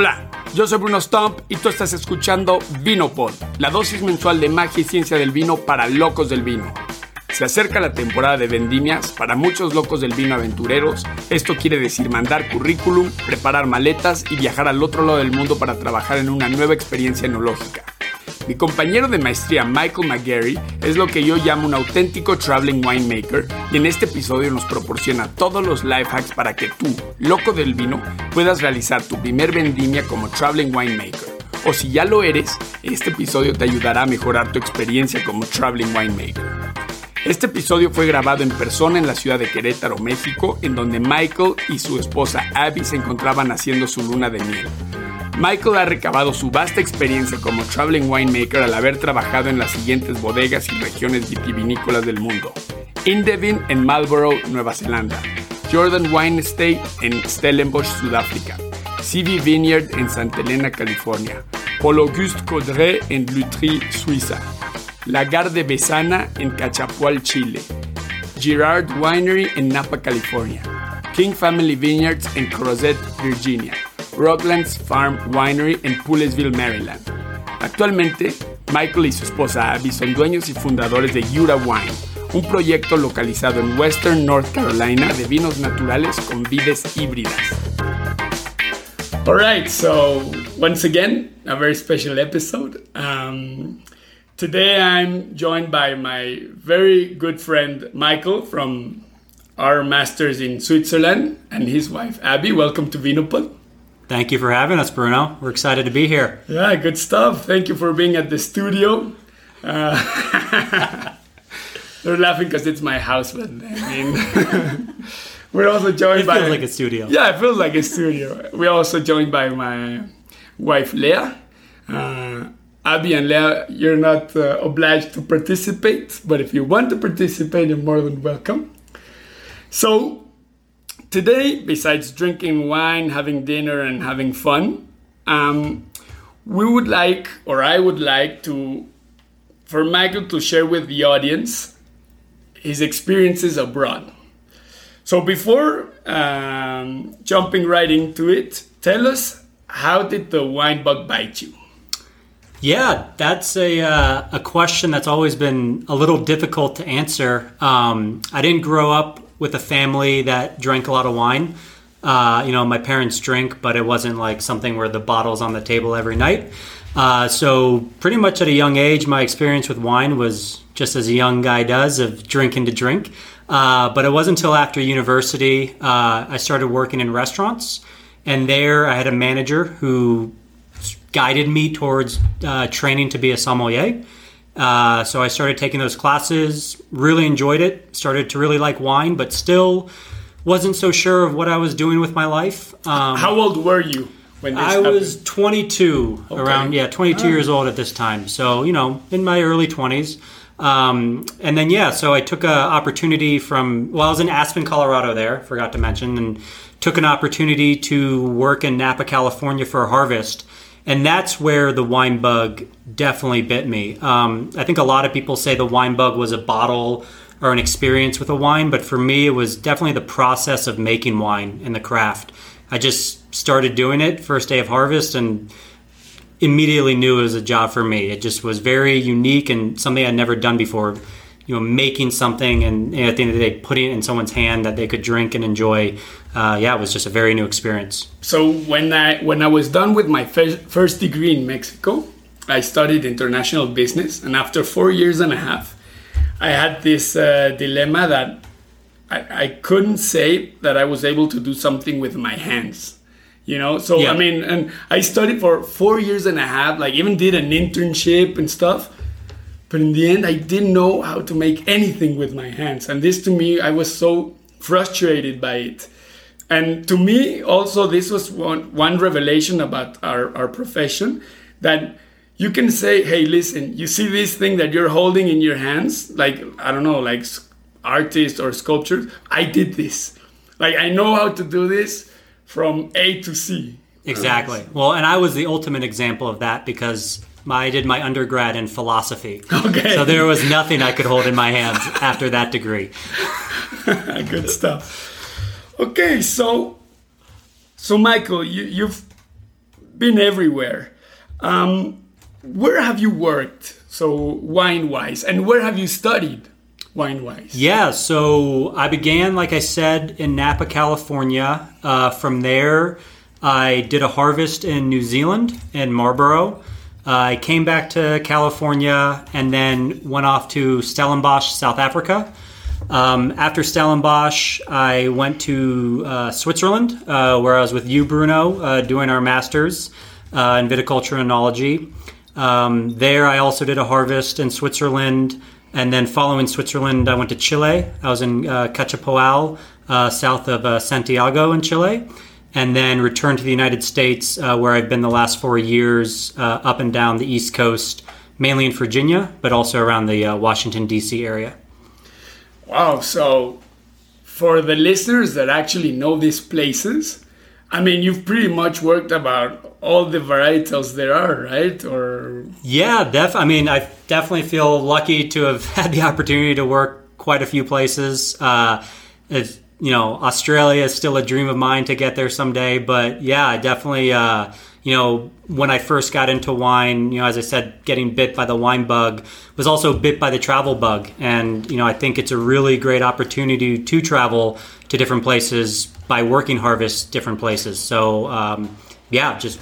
Hola, yo soy Bruno Stump y tú estás escuchando Vinopod, la dosis mensual de magia y ciencia del vino para locos del vino. Se acerca la temporada de vendimias, para muchos locos del vino aventureros, esto quiere decir mandar currículum, preparar maletas y viajar al otro lado del mundo para trabajar en una nueva experiencia enológica. Mi compañero de maestría Michael McGarry es lo que yo llamo un auténtico traveling winemaker y en este episodio nos proporciona todos los life hacks para que tú, loco del vino, puedas realizar tu primer vendimia como traveling winemaker. O si ya lo eres, este episodio te ayudará a mejorar tu experiencia como traveling winemaker. Este episodio fue grabado en persona en la ciudad de Querétaro, México, en donde Michael y su esposa Abby se encontraban haciendo su luna de miel. Michael ha recabado su vasta experiencia como traveling winemaker al haber trabajado en las siguientes bodegas y regiones vitivinícolas del mundo. Indevin en Marlborough, Nueva Zelanda. Jordan Wine Estate en Stellenbosch, Sudáfrica. CV Vineyard en Santa Elena, California. Paul Auguste Caudray en Lutry, Suiza. Lagarde Besana en Cachapual, Chile. Girard Winery en Napa, California. King Family Vineyards en Crozet, Virginia. Rocklands Farm Winery en Poolesville, Maryland. Actualmente, Michael y su esposa Abby son dueños y fundadores de Yura Wine, un proyecto localizado en Western North Carolina de vinos naturales con vides híbridas. All right, so once again, a very special episode. Um, today I'm joined by my very good friend Michael from our masters in Switzerland and his wife Abby. Welcome to Vinopod. Thank you for having us, Bruno. We're excited to be here. Yeah, good stuff. Thank you for being at the studio. Uh, they're laughing because it's my house, but I mean, we're also joined It by. feels like a studio. Yeah, it feels like a studio. We're also joined by my wife Leah. Uh, Abby and Leah, you're not uh, obliged to participate, but if you want to participate, you're more than welcome. So, today, besides drinking wine, having dinner, and having fun, um, we would like, or I would like to, for Michael to share with the audience his experiences abroad. So before um, jumping right into it, tell us how did the wine bug bite you? Yeah, that's a uh, a question that's always been a little difficult to answer. Um, I didn't grow up with a family that drank a lot of wine. Uh, you know, my parents drink, but it wasn't like something where the bottle's on the table every night. Uh, so, pretty much at a young age, my experience with wine was just as a young guy does of drinking to drink. Uh, but it wasn't until after university uh, I started working in restaurants, and there I had a manager who guided me towards uh, training to be a sommelier. Uh, so I started taking those classes, really enjoyed it, started to really like wine, but still wasn't so sure of what I was doing with my life. Um, How old were you when this I happened? was 22, around yeah, 22 years old at this time. So you know, in my early 20s. Um, and then yeah, so I took an opportunity from well, I was in Aspen, Colorado. There, forgot to mention, and took an opportunity to work in Napa, California for a harvest. And that's where the wine bug definitely bit me. Um, I think a lot of people say the wine bug was a bottle or an experience with a wine, but for me, it was definitely the process of making wine and the craft. I just started doing it first day of harvest and immediately knew it was a job for me. It just was very unique and something I'd never done before. You know, making something and, and at the end of the day, putting it in someone's hand that they could drink and enjoy. Uh, yeah, it was just a very new experience. So when I when I was done with my first, first degree in Mexico, I studied international business, and after four years and a half, I had this uh, dilemma that I, I couldn't say that I was able to do something with my hands. You know, so Yeah. I mean, and I studied for four years and a half, like even did an internship and stuff. But in the end, I didn't know how to make anything with my hands. And this to me, I was so frustrated by it. And to me, also, this was one, one revelation about our, our profession that you can say, hey, listen, you see this thing that you're holding in your hands, like, I don't know, like artists or sculptures, I did this. Like, I know how to do this from A to C. Exactly. Well, and I was the ultimate example of that because my, I did my undergrad in philosophy. Okay. So there was nothing I could hold in my hands after that degree. Good stuff. Okay, so so Michael, you, you've been everywhere. Um, where have you worked? So wine wise, and where have you studied wine wise? Yeah, so I began, like I said, in Napa, California. Uh, from there, I did a harvest in New Zealand in Marlborough. I came back to California and then went off to Stellenbosch, South Africa. Um, after Stellenbosch, I went to uh, Switzerland, uh, where I was with you, Bruno, uh, doing our masters uh, in viticulture and enology. Um, there, I also did a harvest in Switzerland, and then following Switzerland, I went to Chile. I was in uh, Cachapoal, uh, south of Santiago in Chile, and then returned to the United States, uh, where I've been the last four years, uh, up and down the East Coast, mainly in Virginia, but also around the uh, Washington D.C. area. Wow. So, for the listeners that actually know these places, I mean, you've pretty much worked about all the varietals there are, right? Or yeah, def. I mean, I definitely feel lucky to have had the opportunity to work quite a few places. Uh, if, you know, Australia is still a dream of mine to get there someday, but yeah, definitely. Uh, you know, when I first got into wine, you know, as I said, getting bit by the wine bug was also bit by the travel bug. And, you know, I think it's a really great opportunity to travel to different places by working harvest different places. So, um, yeah, just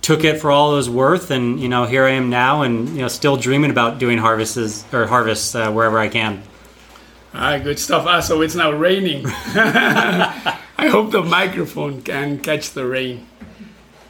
took it for all it was worth. And, you know, here I am now and, you know, still dreaming about doing harvests or harvests uh, wherever I can. Ah, good stuff. Ah, so it's now raining. I hope the microphone can catch the rain.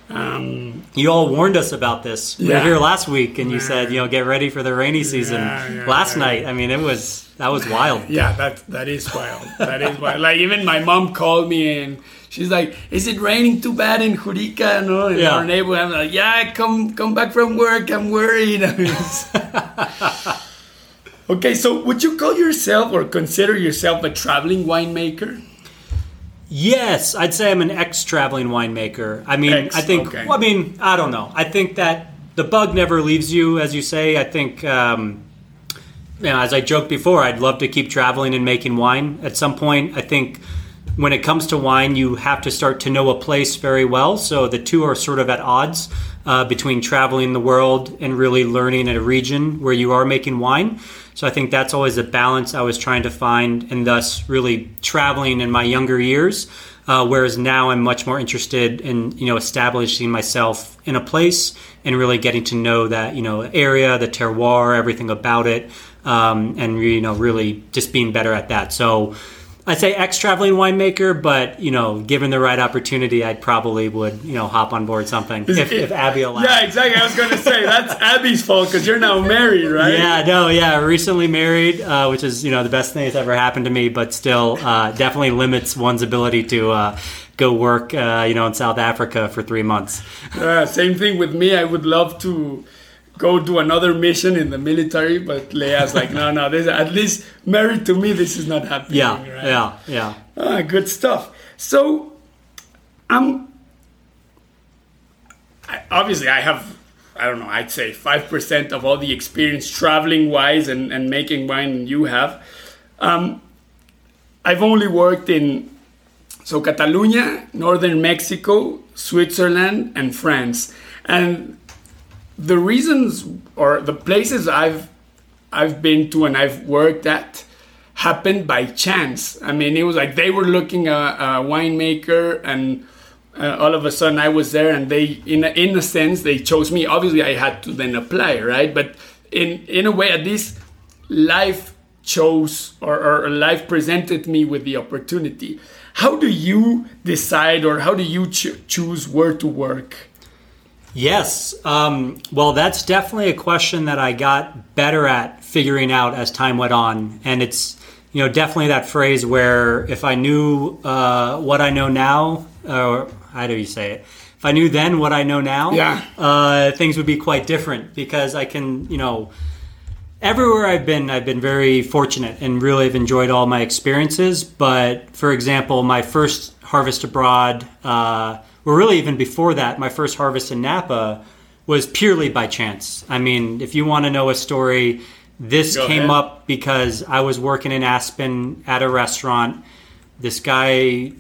Um, you all warned us about this. We yeah. were here last week, and you yeah. said, you know, get ready for the rainy season. Yeah, last night, I mean, it was that was wild. Yeah, that that is wild. that is wild. Like even my mom called me and she's like, "Is it raining too bad in Jurica?" No, in yeah. our neighborhood. I'm like, "Yeah, come come back from work. I'm worried." okay, so would you call yourself or consider yourself a traveling winemaker? Yes, I'd say I'm an ex-traveling winemaker. I mean, Ex, I think. Okay. Well, I mean, I don't know. I think that the bug never leaves you, as you say. I think, um, you know, as I joked before, I'd love to keep traveling and making wine. At some point, I think when it comes to wine, you have to start to know a place very well. So the two are sort of at odds uh, between traveling the world and really learning a region where you are making wine. So I think that's always a balance I was trying to find, and thus really traveling in my younger years. Uh, whereas now I'm much more interested in you know establishing myself in a place and really getting to know that you know area, the terroir, everything about it, um, and you know really just being better at that. So I'd say ex traveling winemaker, but you know, given the right opportunity, I probably would you know hop on board something if, if Abby allowed. Yeah, exactly. I was going to say that's Abby's fault because you're now married, right? Yeah, no, yeah, recently married, uh, which is you know the best thing that's ever happened to me, but still uh, definitely limits one's ability to. Uh, go work, uh, you know, in South Africa for three months. same thing with me. I would love to go do another mission in the military. But Leah's like, no, no, this at least married to me, this is not happening. Yeah, right? yeah, yeah. Ah, good stuff. So, I'm obviously I have I don't know I'd say five percent of all the experience traveling wise and, and making wine you have. Um, I've only worked in so Catalonia, northern Mexico, Switzerland, and France, and the reasons or the places I've I've been to and I've worked at happened by chance. I mean, it was like they were looking at a winemaker, and uh, all of a sudden I was there, and they, in a, in a sense, they chose me. Obviously, I had to then apply, right? But in in a way, at least life chose or, or life presented me with the opportunity. How do you decide, or how do you cho- choose where to work? Yes. Um, well, that's definitely a question that I got better at figuring out as time went on. And it's, you know, definitely that phrase where if I knew uh, what I know now, or how do you say it? If I knew then what I know now, yeah. uh, things would be quite different because I can, you know, everywhere I've been, I've been very fortunate and really have enjoyed all my experiences. But for example, my first harvest abroad, uh, well, really, even before that, my first harvest in Napa was purely by chance. I mean, if you want to know a story, this Go came ahead. up because I was working in Aspen at a restaurant. This guy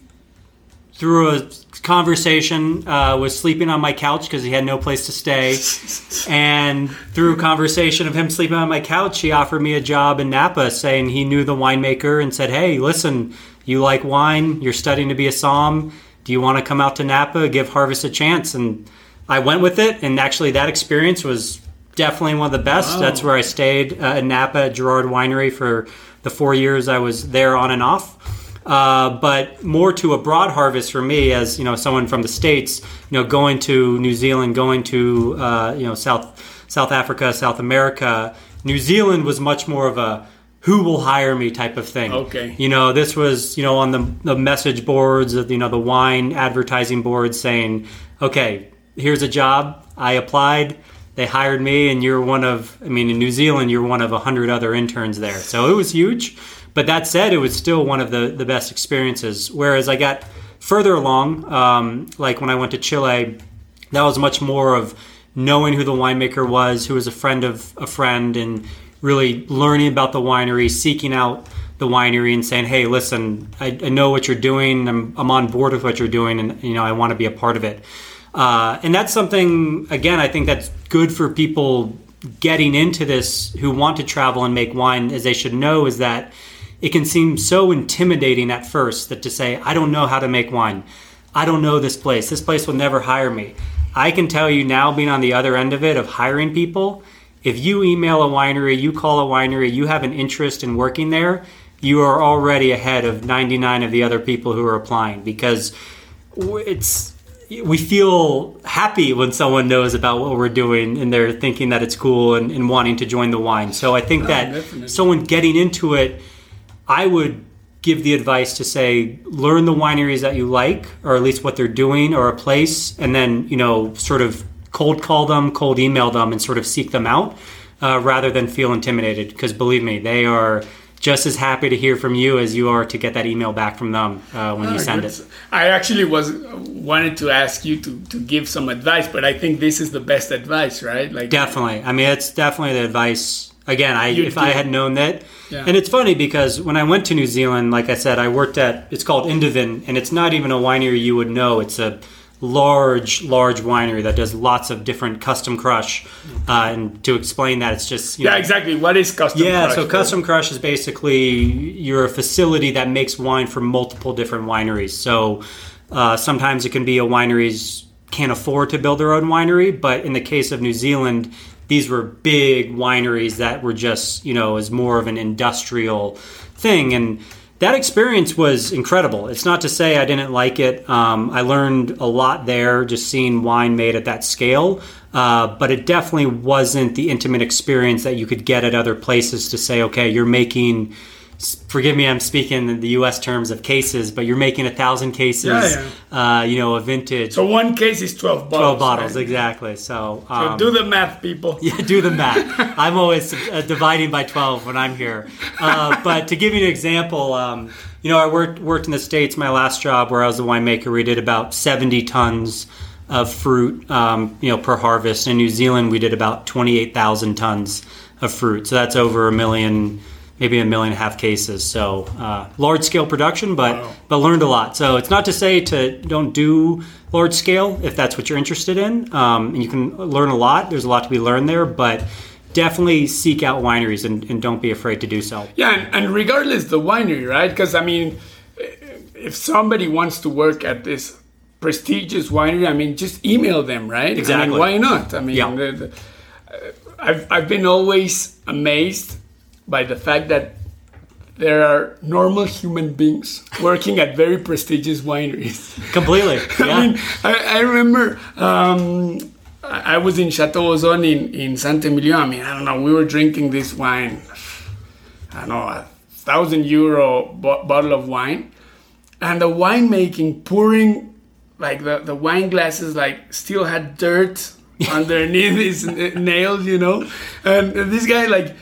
through a conversation, uh, was sleeping on my couch because he had no place to stay. and through conversation of him sleeping on my couch, he offered me a job in Napa, saying he knew the winemaker and said, "Hey, listen, you like wine? You're studying to be a som. Do you want to come out to Napa, give Harvest a chance?" And I went with it, and actually, that experience was definitely one of the best. Wow. That's where I stayed uh, in Napa at Girard Winery for the four years I was there on and off. Uh, but more to a broad harvest for me, as you know, someone from the states, you know, going to New Zealand, going to uh, you know South South Africa, South America. New Zealand was much more of a who will hire me type of thing. Okay. You know, this was you know on the the message boards, of, you know, the wine advertising boards saying, okay, here's a job. I applied they hired me and you're one of i mean in new zealand you're one of a hundred other interns there so it was huge but that said it was still one of the, the best experiences whereas i got further along um, like when i went to chile that was much more of knowing who the winemaker was who was a friend of a friend and really learning about the winery seeking out the winery and saying hey listen i, I know what you're doing I'm, I'm on board with what you're doing and you know i want to be a part of it uh, and that's something, again, I think that's good for people getting into this who want to travel and make wine, as they should know, is that it can seem so intimidating at first that to say, I don't know how to make wine. I don't know this place. This place will never hire me. I can tell you now, being on the other end of it, of hiring people, if you email a winery, you call a winery, you have an interest in working there, you are already ahead of 99 of the other people who are applying because it's we feel happy when someone knows about what we're doing and they're thinking that it's cool and, and wanting to join the wine. So I think that definitely. someone getting into it, I would give the advice to say learn the wineries that you like or at least what they're doing or a place and then you know sort of cold call them cold email them and sort of seek them out uh, rather than feel intimidated because believe me they are just as happy to hear from you as you are to get that email back from them uh, when you Ah, send it I actually was wanted to ask you to, to give some advice, but I think this is the best advice, right? Like Definitely. I mean, it's definitely the advice. Again, I if I had known that, Yeah. and it's funny because when I went to New Zealand, like I said, I worked at it's called Indevin, and it's not even a winery you would know. It's a large, large winery that does lots of different custom crush. Uh, and to explain that, it's just you Yeah, know, exactly. What is custom? Crush Yeah, crush, so right? custom crush is basically you're a facility that makes wine for multiple different wineries. So uh, sometimes it can be a wineries can't afford to build their own winery, but in the case of New Zealand, these were big wineries that were just you know as more of an industrial thing and. That experience was incredible. It's not to say I didn't like it. Um, I learned a lot there just seeing wine made at that scale. Uh, but it definitely wasn't the intimate experience that you could get at other places to say, okay, you're making, forgive me, I'm speaking in the US terms of cases, but you're making a thousand cases, Yeah, Uh, you know, a vintage, So one case is twelve bottles. 12 bottles, right? exactly. So, So um, do the math, people. yeah, do the math. I'm always uh, dividing by 12 when I'm here. Uh, but to give you an example, um, you know, I worked worked in the states. My last job, where I was a winemaker, we did about 70 tons of fruit, um, you know, per harvest. In New Zealand, we did about 28,000 tons of fruit. So that's over a million, maybe a million and a half cases. So uh, large scale production, but Wow. but learned a lot. So it's not to say to don't do large scale if that's what you're interested in. Um, and you can learn a lot. There's a lot to be learned there, but definitely seek out wineries and, and don't be afraid to do so. Yeah, and, and regardless the winery, right? Because I mean, if somebody wants to work at this prestigious winery, I mean, just email them, right? I Exactly. mean, why not? I mean, Yeah. the, the, uh, I've I've been always amazed by the fact that there are normal human beings working at very prestigious wineries. Completely. Yeah. I mean, I, I remember um, I was in Chateau Ausone in, in Saint Emilion. I mean, I don't know, we were drinking this wine, I don't know, a thousand euro bo- bottle of wine. And the winemaking, pouring, like the, the wine glasses, like still had dirt underneath his nails, you know? And this guy, like,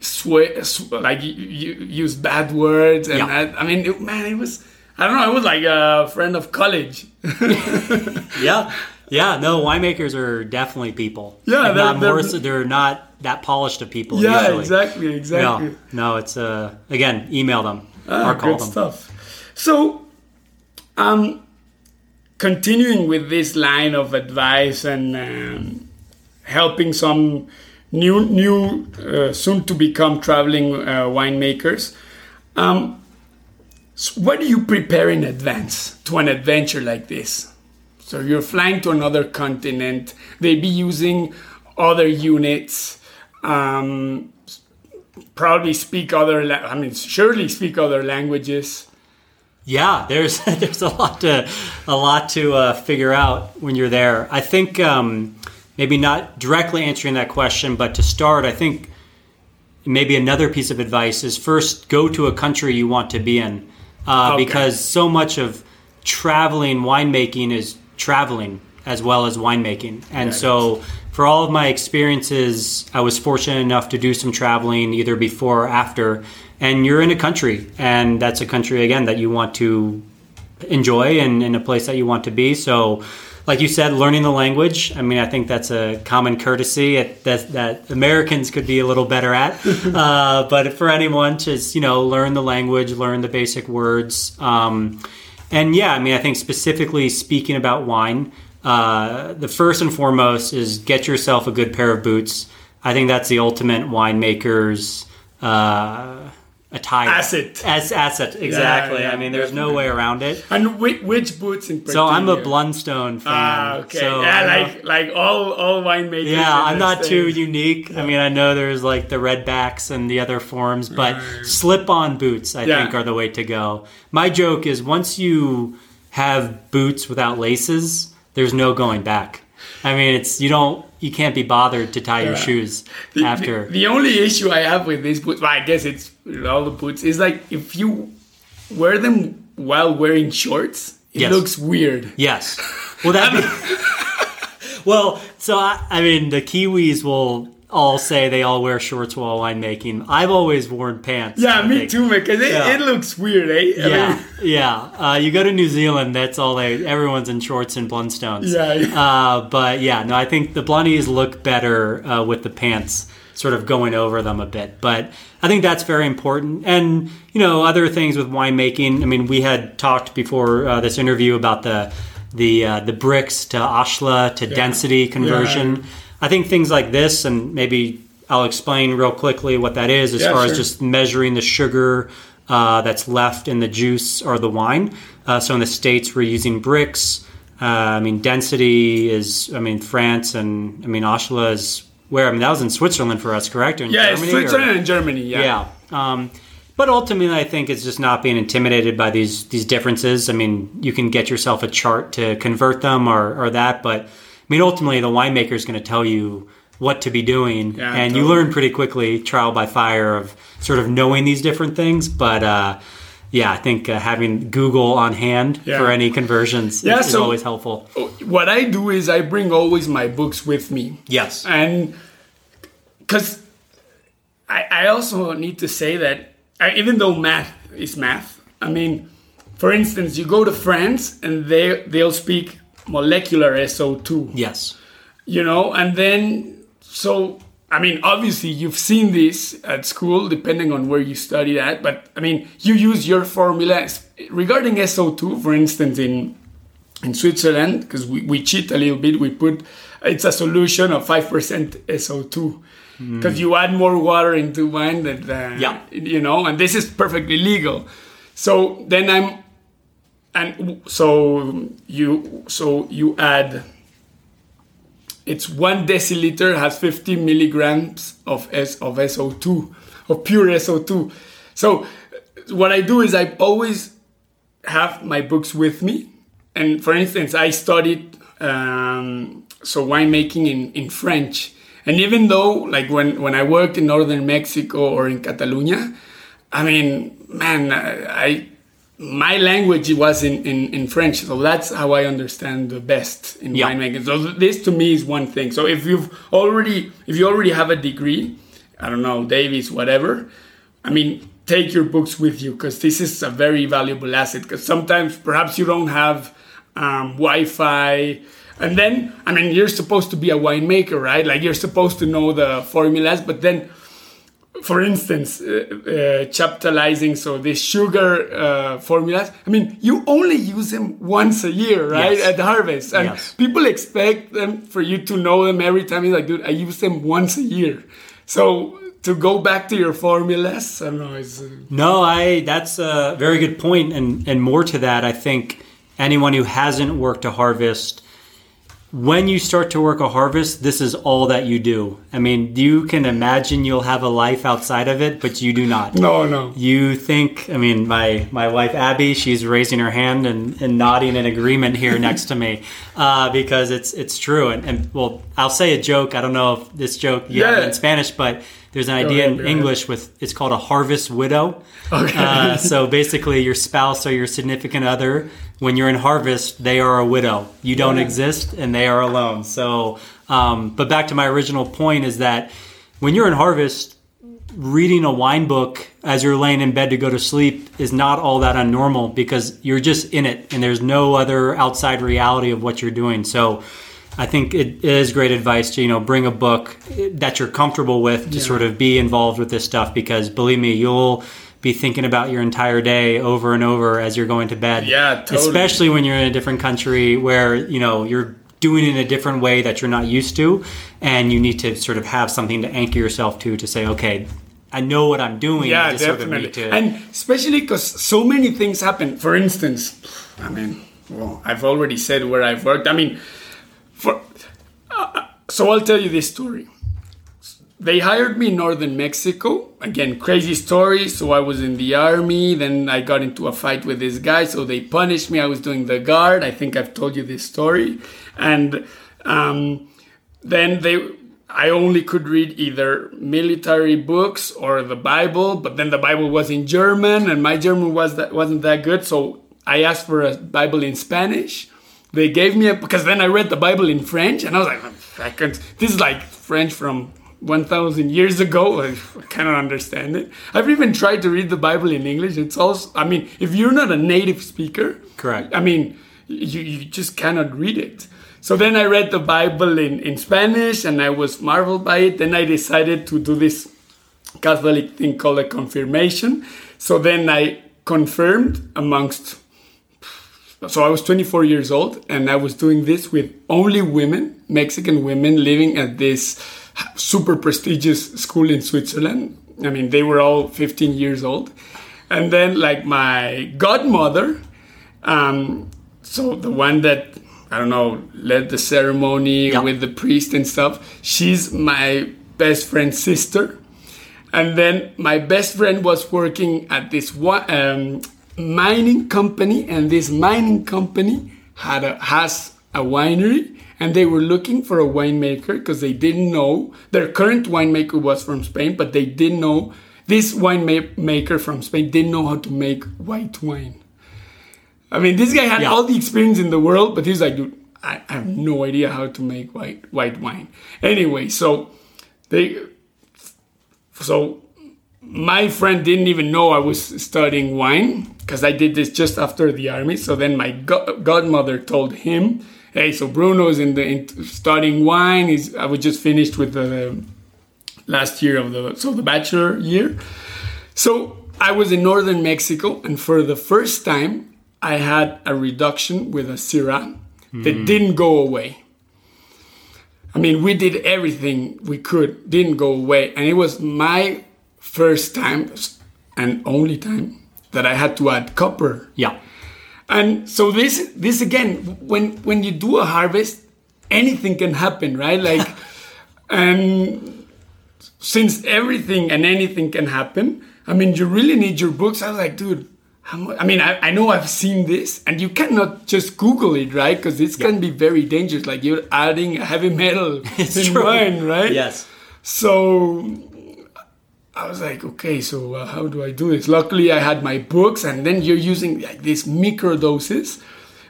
swear, sw- like, you, y- used bad words. And Yeah. I, I mean, it, man, it was. I don't know. I was like a friend of college. yeah. Yeah. No, winemakers are definitely people. Yeah, they're- not more they're- so, they're not that polished of people. Yeah, usually. exactly, exactly. No, no, it's uh again, email them Ah, or call good them. stuff. So, um, continuing with this line of advice and um, helping some new, new, uh, soon to become traveling uh, winemakers. Um, so what do you prepare in advance to an adventure like this? So you're flying to another continent. They'd be using other units. Um, probably speak other. La- I mean, surely speak other languages. Yeah, there's there's a lot to a lot to uh, figure out when you're there. I think um, maybe not directly answering that question, but to start, I think maybe another piece of advice is first go to a country you want to be in, uh, Okay. because so much of traveling winemaking is traveling as well as winemaking, and so for all of my experiences, I was fortunate enough to do some traveling either before or after. And you're in a country, and that's a country again that you want to enjoy and in a place that you want to be. So, like you said, learning the language. I mean, I think that's a common courtesy at, that that Americans could be a little better at. uh, but for anyone, to, you know, learn the language, learn the basic words. Um, and yeah, I mean, I think specifically speaking about wine, uh, the first and foremost is get yourself a good pair of boots. I think that's the ultimate winemaker's uh, attire. Asset. As asset, exactly. yeah, I mean, there's no way around it. And which, which boots in particular? So I'm a Blundstone fan. Ah, okay. So yeah, like like all all winemakers. yeah, I'm not too unique. I mean, I know there's like the redbacks and the other forms, but slip-on boots, I Yeah. think, are the way to go. My joke is once you have boots without laces, there's no going back. I mean, it's you don't you can't be bothered to tie your shoes The- after. The, the only issue I have with these boots, well, I guess it's with all the boots, is like if you wear them while wearing shorts, it Yes. looks weird. Yes. Well, that. well, so I, I mean, the Kiwis will all say they all wear shorts while winemaking. I've always worn pants. Yeah, I me think. too. Because it, Yeah. it looks weird, eh? I Yeah, mean, yeah. Uh, you go to New Zealand, that's all they. Everyone's in shorts and Blundstones. Yeah, yeah. Uh, but yeah, no, I think the Blundies look better uh, with the pants sort of going over them a bit. But I think that's very important. And you know, other things with winemaking. I mean, we had talked before uh, this interview about the the uh, the Brix to Oechsle to density conversion. I think things like this, and maybe I'll explain real quickly what that is as Yeah, far as just measuring the sugar uh, that's left in the juice or the wine. Uh, so in the states, we're using Brix. Uh, I mean, density is. I mean, France and I mean, Oechsle is where. I mean, that was in Switzerland for us, correct? In yeah, Germany, or- Switzerland and Germany. Yeah. yeah. Um, but ultimately, I think it's just not being intimidated by these these differences. I mean, you can get yourself a chart to convert them or, or that, but I mean, ultimately, the winemaker is going to tell you what to be doing, Yeah, and you learn pretty quickly, trial by fire, of sort of knowing these different things. But uh, yeah, I think uh, having Google on hand Yeah. for any conversions Yeah, is, is so- always helpful. What I do is I bring always my books with me. Yes. and because I, I also need to say that I, even though math is math, I mean, for instance, you go to France and they they'll speak molecular SO2, Yes. you know, and then so I mean, obviously you've seen this at school, depending on where you studied at, but I mean, you use your formulas regarding SO2, for instance, in in Switzerland, because we, we cheat a little bit, we put it's a solution of 5% SO2. Because you add more water into wine that, uh, Yeah. you know, and this is perfectly legal. So then I'm, and so you, so you add, it's one deciliter has 50 milligrams of S of SO2, of pure SO2. So what I do is I always have my books with me. And for instance, I studied um, so winemaking in, in French. And even though, like when, when I worked in northern Mexico or in Catalonia, I mean, man, I, I my language was in, in, in French, so that's how I understand the best in Yeah. winemaking. So this to me is one thing. So if you've already if you already have a degree, I don't know, Davis, whatever, I mean, take your books with you because this is a very valuable asset. Because sometimes perhaps you don't have um, Wi-Fi, and then I mean, you're supposed to be a winemaker, right? Like you're supposed to know the formulas, but then for instance, uh, uh, chaptalizing, so the sugar uh, formulas, I mean, you only use them once a year, right? Yes. At harvest. And Yes. people expect them for you to know them every time. It's like, dude, I use them once a year. So to go back to your formulas, I don't know, it's, uh, No, I that's a very good point, and and more to that, I think anyone who hasn't worked a harvest, when you start to work a harvest, this is all that you do. I mean, you can imagine you'll have a life outside of it, but you do not. no, no. You think, I mean, my, my wife Abby, she's raising her hand and, and nodding in agreement here next to me uh, because it's it's true. And, and well, I'll say a joke. I don't know if this joke you have it Yeah. in Spanish, but there's an idea ahead, in go ahead. English with it's called a harvest widow. Okay. Uh, so basically, your spouse or your significant other, when you're in harvest, they are a widow. You don't Yeah. exist, and they are alone. So, um, but back to my original point is that when you're in harvest, reading a wine book as you're laying in bed to go to sleep is not all that unnormal because you're just in it and there's no other outside reality of what you're doing. So I think it is great advice to, you know, bring a book that you're comfortable with to Yeah. sort of be involved with this stuff because believe me, you'll be thinking about your entire day over and over as you're going to bed. Yeah, totally. Especially when you're in a different country where, you know, you're doing it in a different way that you're not used to and you need to sort of have something to anchor yourself to to say, okay, I know what I'm doing. Yeah, just sort of definitely. to- And especially because so many things happen. For instance, I mean, well, I've already said where I've worked. I mean, for uh, so I'll tell you this story. They hired me in northern Mexico. Again, crazy story. So I was in the army. Then I got into a fight with this guy. So they punished me. I was doing the guard. I think I've told you this story. And um, then they I only could read either military books or the Bible, but then the Bible was in German and my German was that wasn't that good, so I asked for a Bible in Spanish. They gave me a because then I read the Bible in French and I was like, I can't, this is like French from 1000 years ago. I cannot understand it. I've even tried to read the Bible in English. It's also I mean, if you're not a native speaker, Correct. I mean, you, you just cannot read it. So then I read the Bible in, in Spanish and I was marveled by it. Then I decided to do this Catholic thing called a confirmation. So then I confirmed amongst. So I was 24 years old and I was doing this with only women, Mexican women living at this super prestigious school in Switzerland. I mean, they were all 15 years old. And then, like, my godmother, um, so the one that I don't know led the ceremony Yeah. with the priest and stuff. She's my best friend's sister, and then my best friend was working at this one um, mining company, and this mining company had a has a winery, and they were looking for a winemaker because they didn't know their current winemaker was from Spain, but they didn't know this winemaker from Spain didn't know how to make white wine. I mean, this guy had Yeah. all the experience in the world, but he's like, dude, I, I have no idea how to make white white wine. Anyway, so they, so my friend didn't even know I was studying wine because I did this just after the army. So then my go- godmother told him, "Hey, so Bruno's in the in studying wine. He's I was just finished with the last year of the so the bachelor year. So I was in northern Mexico, and for the first time, I had a reduction with a Syrah that hmm. didn't go away. I mean, we did everything we could, didn't go away, and it was my first time and only time that I had to add copper. yeah. And so this this again, when when you do a harvest, anything can happen, right? Like, and since everything and anything can happen, I mean, you really need your books. I was like, dude, how much? I mean, I, I know I've seen this, and you cannot just Google it, right? Because this can be very dangerous. Like you're adding heavy metal It's in true. wine, right? Yes. So I was like, okay, so uh, how do I do this? Luckily, I had my books, and then you're using like these micro doses.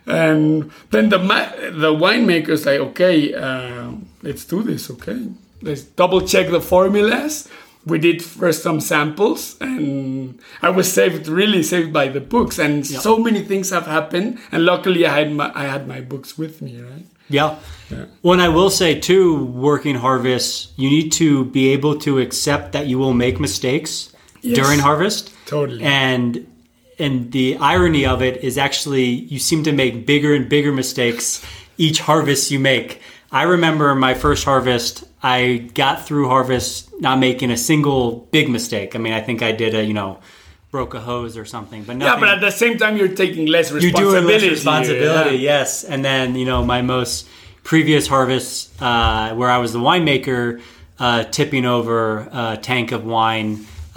And then the ma- the winemaker's like, okay, uh, let's do this, okay? Let's double check the formulas. we did first some samples, and I was saved, really saved by the books. And Yep. so many things have happened, and luckily I had my I had my books with me, right? Yeah. Well, and I will say too, working harvest, you need to be able to accept that you will make mistakes Yes. during harvest. Totally. And and the irony of it is actually you seem to make bigger and bigger mistakes each harvest you make. I remember my first harvest, I got through harvest not making a single big mistake. I mean, I think I did a, you know, broke a hose or something, but nothing Yeah, but at the same time, you're taking less responsibility. you're responsibility. doing less responsibility, yeah. yes. And then you know my most previous harvest, uh, where I was the winemaker, uh, tipping over a tank of wine.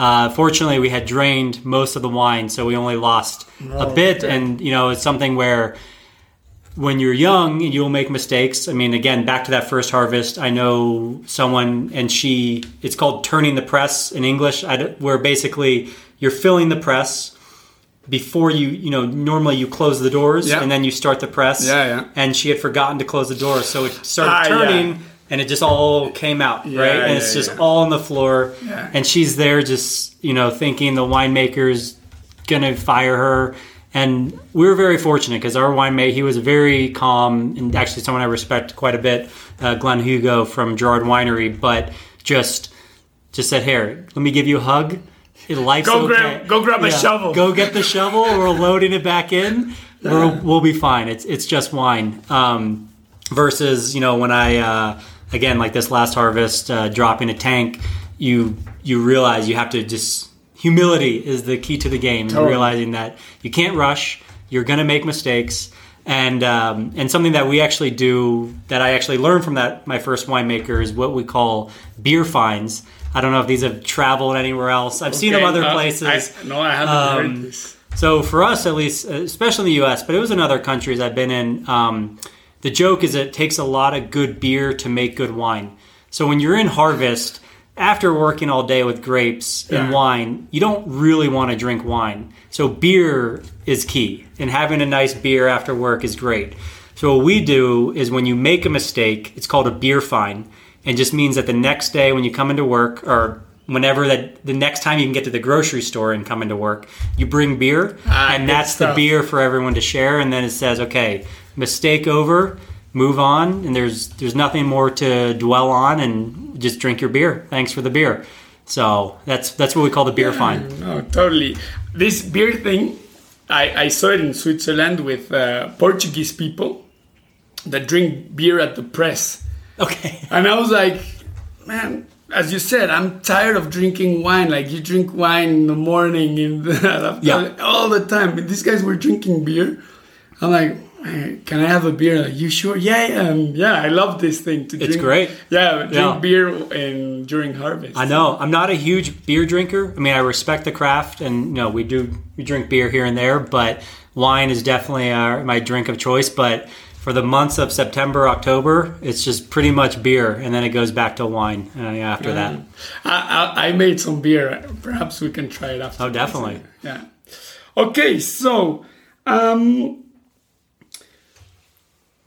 Uh, fortunately, we had drained most of the wine, so we only lost a Oh, bit. okay. And you know, it's something where when you're young, you'll make mistakes. I mean, again, back to that first harvest, I know someone, and she, it's called turning the press in English, I where basically you're filling the press before you, you know, normally you close the doors Yeah. and then you start the press. Yeah, yeah. And she had forgotten to close the doors, so it started Ah, turning. yeah. And it just all came out, Yeah, right? And it's just all on the floor. Yeah. And she's there just, you know, thinking the winemaker's gonna fire her. And we were very fortunate because our winemaker, he was very calm and actually someone I respect quite a bit, uh, Glenn Hugo from Girard Winery, but just just said, "Here, let me give you a hug. Life's Go okay. grab- go grab a shovel." Go get the shovel. We're loading it back in. We're, we'll be fine. It's it's just wine." Um, versus you know when I uh, again like this last harvest uh, dropping a tank, you you realize you have to just humility is the key to the game. and Realizing that you can't rush, you're going to make mistakes. And um, and something that we actually do that I actually learned from that my first winemaker is what we call beer fines. I don't know if these have traveled anywhere else. I've seen them other uh, places. I, no, I haven't Um, heard this. So for us, at least, uh, especially in the U.S., but it was in other countries I've been in. Um, the joke is it takes a lot of good beer to make good wine. So when you're in harvest, after working all day with grapes and wine, you don't really want to drink wine. So beer is key, and having a nice beer after work is great. So what we do is when you make a mistake, it's called a beer fine, and just means that the next day when you come into work or whenever that the next time you can get to the grocery store and come into work, you bring beer, Ah, and that's the beer for everyone to share. And then it says, okay, mistake over, move on, and there's there's nothing more to dwell on, and just drink your beer. Thanks for the beer. So that's that's what we call the beer fine. No, totally. This beer thing, I, I saw it in Switzerland with uh, Portuguese people that drink beer at the press. Okay. And I was like, man, as you said, I'm tired of drinking wine. Like you drink wine in the morning and Yeah. all the time. But these guys were drinking beer. I'm like, "Hey, can I have a beer? Like, you sure? Yeah, yeah, and yeah. I love this thing to drink. It's great. Yeah, drink Yeah. beer in during harvest. I know. I'm not a huge beer drinker. I mean, I respect the craft, and you know, we do we drink beer here and there, but wine is definitely uh, my drink of choice. But for the months of September, October, it's just pretty much beer, and then it goes back to wine uh, after that. I, I, I made some beer. Perhaps we can try it after. Oh, definitely. Yeah. Okay, so, um,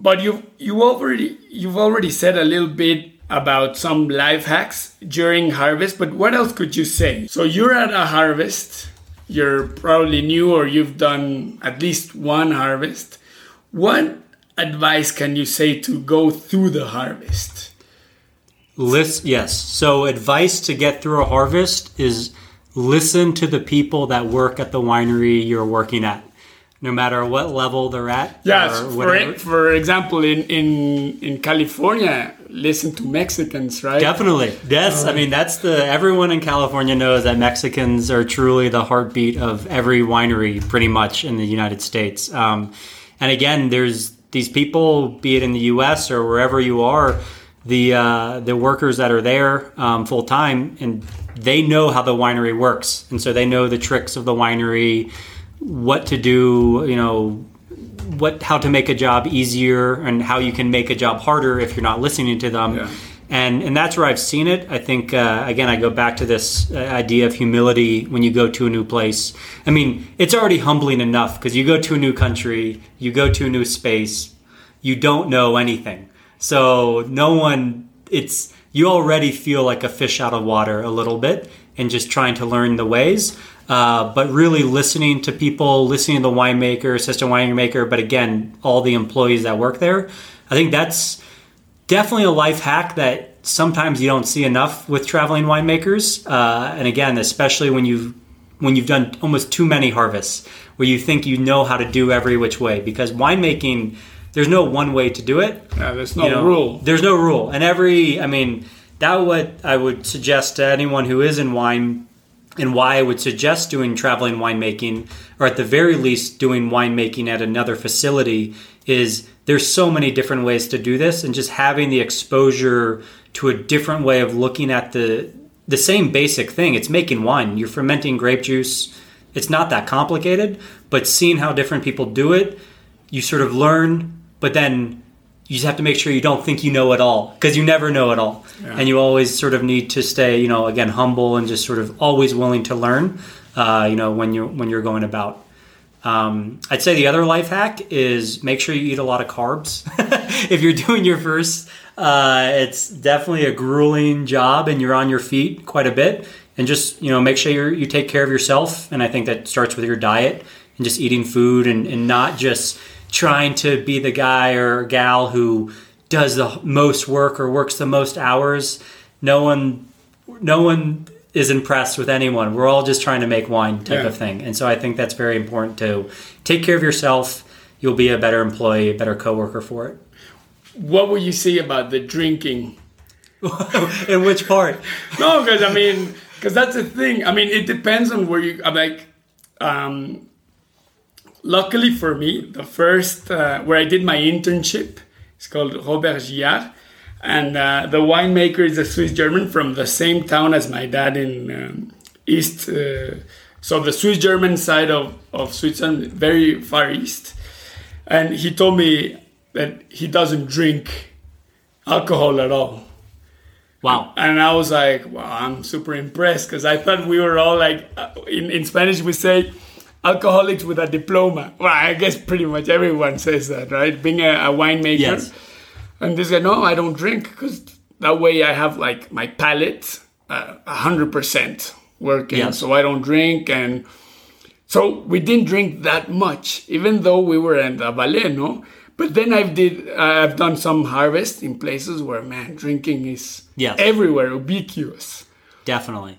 but you you already you've already said a little bit about some life hacks during harvest. But what else could you say? So you're at a harvest. You're probably new, or you've done at least one harvest. What advice can you say to go through the harvest? List yes. So advice to get through a harvest is listen to the people that work at the winery you're working at, no matter what level they're at. Yes, for, for example, in, in in California, listen to Mexicans, right? Definitely. Yes. I mean, that's the everyone in California knows that Mexicans are truly the heartbeat of every winery, pretty much in the United States. Um, and again, there's these people, be it in the U.S. or wherever you are, the uh, the workers that are there um, full time, and they know how the winery works, and so they know the tricks of the winery, what to do, you know, what how to make a job easier and how you can make a job harder if you're not listening to them Yeah. And and that's where I've seen it. I think uh, again I go back to this uh, idea of humility when you go to a new place. I mean, it's already humbling enough because you go to a new country, you go to a new space, you don't know anything, so no one. It's you already feel like a fish out of water a little bit and just trying to learn the ways. Uh, but really listening to people, listening to the winemaker, assistant winemaker, but again, all the employees that work there. I think that's definitely a life hack that sometimes you don't see enough with traveling winemakers. Uh, and again, especially when you've when you've done almost too many harvests, where you think you know how to do every which way, because winemaking, there's no one way to do it. Yeah, there's no You know, rule. There's no rule, and every I mean that what I would suggest to anyone who is in wine, and why I would suggest doing traveling winemaking, or at the very least doing winemaking at another facility, is there's so many different ways to do this, and just having the exposure to a different way of looking at the the same basic thing. It's making wine. You're fermenting grape juice. It's not that complicated, but seeing how different people do it, you sort of learn, but then you just have to make sure you don't think you know it all because you never know it all Yeah. and you always sort of need to stay you know again humble and just sort of always willing to learn uh, you know when you're when you're going about um, i'd say the other life hack is make sure you eat a lot of carbs. If you're doing your first uh, it's definitely a grueling job and you're on your feet quite a bit. And just you know make sure you take care of yourself. And i think that starts with your diet and just eating food and, and not just trying to be the guy or gal who does the most work or works the most hours. No one no one is impressed with anyone we're all just trying to make wine type Yeah. of thing and so i think that's very important to take care of yourself you'll be a better employee a better coworker for it What will you say about the drinking? in which part No, because I mean, because that's the thing. I mean, it depends on where you. I'm like, um, luckily for me, the first uh, where I did my internship, it's called Robert Giard, and uh, the winemaker is a Swiss German from the same town as my dad in um, East. Uh, so the Swiss German side of of Switzerland, very far east, and he told me that he doesn't drink alcohol at all. wow And I was like, wow, I'm super impressed because I thought we were all like, uh, in, in Spanish, we say alcoholics with a diploma. Well, I guess pretty much everyone says that, right? Being a, a winemaker. Yes. And this guy, no, I don't drink because that way I have like my palate uh, 100% working. Yes. So I don't drink. And so we didn't drink that much, even though we were in the Valais, no? But then I've did I've done some harvest in places where man drinking is Yes. everywhere ubiquitous. definitely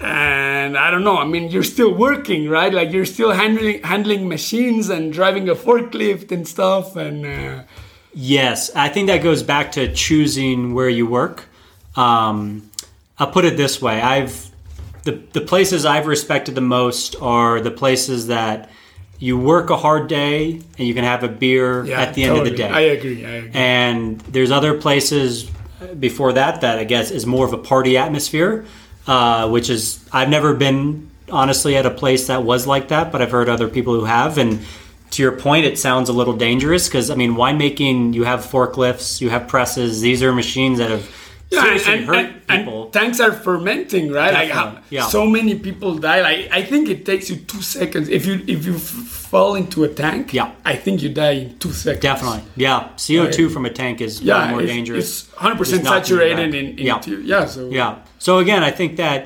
And I don't know. I mean, you're still working, right? Like you're still handling handling machines and driving a forklift and stuff. And uh, Yes, I think that goes back to choosing where you work. Um, I'll put it this way: I've the the places I've respected the most are the places that you work a hard day and you can have a beer yeah, at the end of the day. I agree. I agree. and there's other places before that that I guess is more of a party atmosphere, uh, which is I've never been honestly at a place that was like that, but I've heard other people who have. And to your point, it sounds a little dangerous because I mean, winemaking you have forklifts, you have presses. These are machines that have Yeah, seriously and, hurt and, and people. tanks are fermenting, right? Like how, yeah. so many people die. Like I think it takes you two seconds if you if you f- fall into a tank. Yeah. I think you die in two seconds. Definitely, yeah. CO two Right. from a tank is Yeah, more it's, dangerous. It's hundred percent saturated in, in Yeah. two- yeah. So Yeah. So again, I think that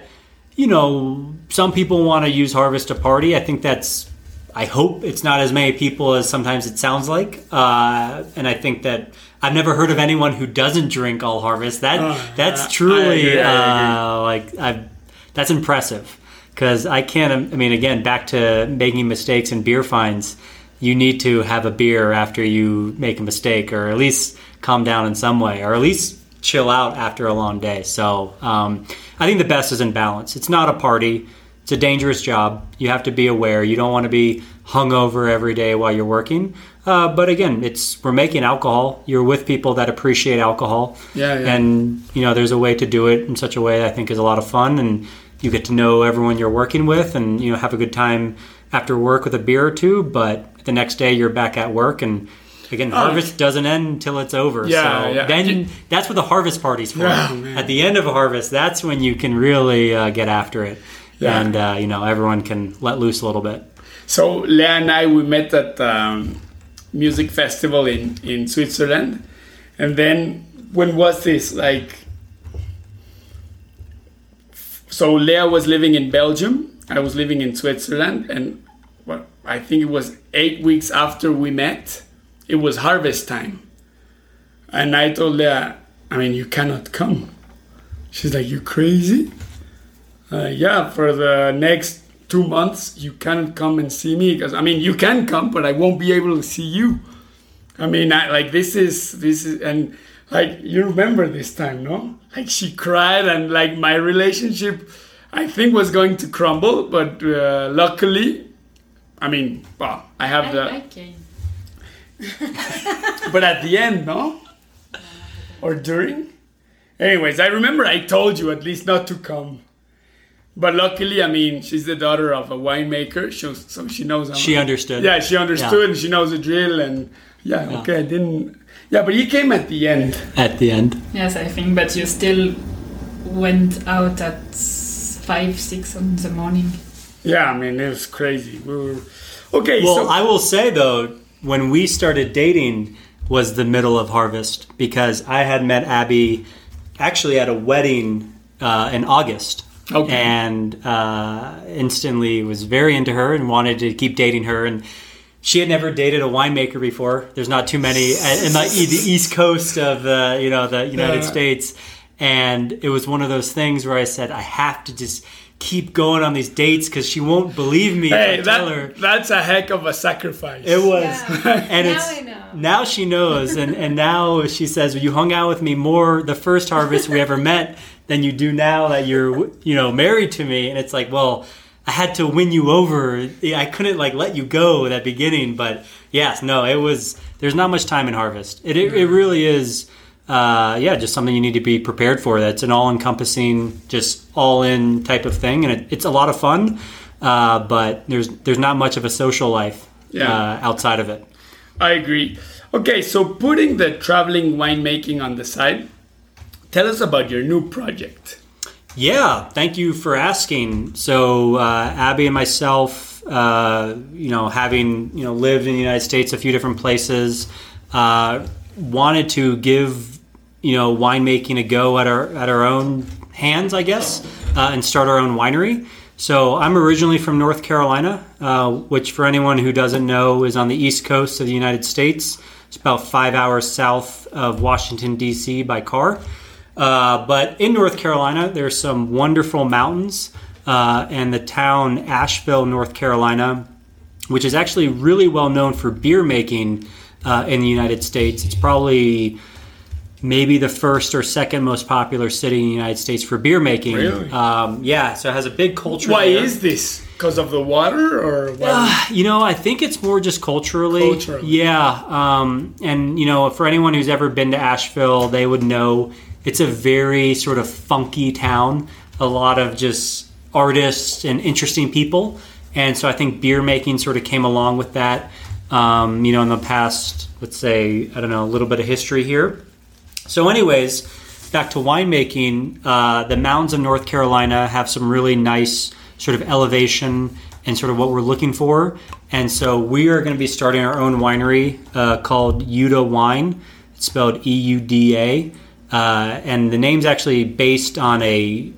you know some people want to use harvest to party. I think that's. I hope it's not as many people as sometimes it sounds like, uh, and I think that I've never heard of anyone who doesn't drink all harvest. That Uh, that's truly agree, I agree. uh, like I've, that's impressive because I can't. I mean, again, back to making mistakes and beer fines. You need to have a beer after you make a mistake, or at least calm down in some way, or at least chill out after a long day. So um, I think the best is in balance. It's not a party. It's a dangerous job. You have to be aware. You don't want to be hungover every day while you're working. Uh, but again, it's we're making alcohol. You're with people that appreciate alcohol. Yeah, yeah. And you know, there's a way to do it in such a way that I think is a lot of fun, and you get to know everyone you're working with, and you know, have a good time after work with a beer or two. But the next day, you're back at work, and again, harvest doesn't end until it's over. Oh. Yeah, so yeah. then that's what the harvest party's for. Yeah. At the end of a harvest, that's when you can really uh, get after it, Yeah. and uh, you know, everyone can let loose a little bit. So Lea and I we met at um, music festival in in Switzerland, and then when was this? Like so Leah was living in Belgium. I was living in Switzerland, and what I think it was eight weeks after we met, it was harvest time. And I told Leah, I mean, you cannot come. She's like, you crazy? Uh, yeah, for the next two months, you can't come and see me because I mean, you can come, but I won't be able to see you. I mean, I, like this is this is and like you remember this time, no? Like she cried and like my relationship, I think was going to crumble, but uh, luckily, I mean, well, I have I, the. I but at the end, no? Or during? Anyways, I remember I told you at least not to come. But luckily, I mean, she's the daughter of a winemaker, so, so she knows. I'm- She understood. Yeah, she understood, Yeah. and she knows the drill, and yeah, okay, I didn't. Yeah, but he came at the end. At the end. Yes, I think, but you still went out at five, six in the morning. Yeah, I mean, it was crazy. We were okay. Well, so I will say though, when we started dating was the middle of harvest because I had met Abby actually at a wedding uh, in August. Okay. And uh, instantly was very into her and wanted to keep dating her. And she had never dated a winemaker before. There's not too many in the, the east coast of the you know the United Yeah. States. And it was one of those things where I said I have to just keep going on these dates because she won't believe me hey, if I tell that, her. that's a heck of a sacrifice. It was, Yeah. and Now it's I know. now she knows, and and now she says you hung out with me more the first harvest we ever met than you do now that you're you know married to me, and it's like well. I had to win you over. I couldn't like let you go at that beginning, but yes, no, it was. There's not much time in harvest. It it, it really is. Uh, yeah, just something you need to be prepared for. That's an all-encompassing, just all-in type of thing, and it, it's a lot of fun. Uh, but there's there's not much of a social life Yeah. uh, outside of it. I agree. Okay, so putting the traveling winemaking on the side, tell us about your new project. Yeah, thank you for asking. So, uh, Abby and myself, uh, you know, having you know lived in the United States a few different places, uh, wanted to give you know winemaking a go at our at our own hands, I guess, uh, and start our own winery. So, I'm originally from North Carolina, uh, which, for anyone who doesn't know, is on the east coast of the United States. It's about five hours south of Washington D.C. by car. Uh, but in North Carolina, there's some wonderful mountains, uh, and the town Asheville, North Carolina, which is actually really well known for beer making uh, in the United States. It's probably maybe the first or second most popular city in the United States for beer making. Really? Um, yeah, so it has a big culture. Why there. is this? Because of the water, or what? Uh, you know, I think it's more just culturally. Culturally. Yeah. Um, and, you know, for anyone who's ever been to Asheville, they would know it's a very sort of funky town. A lot of just artists and interesting people. And so I think beer making sort of came along with that, um, you know, in the past, let's say, I don't know, a little bit of history here. So, anyways, back to winemaking, uh, the mountains of North Carolina have some really nice sort of elevation and sort of what we're looking for. And so, we are going to be starting our own winery uh, called Euda Wine. It's spelled E U D A. Uh, and the name's actually based on a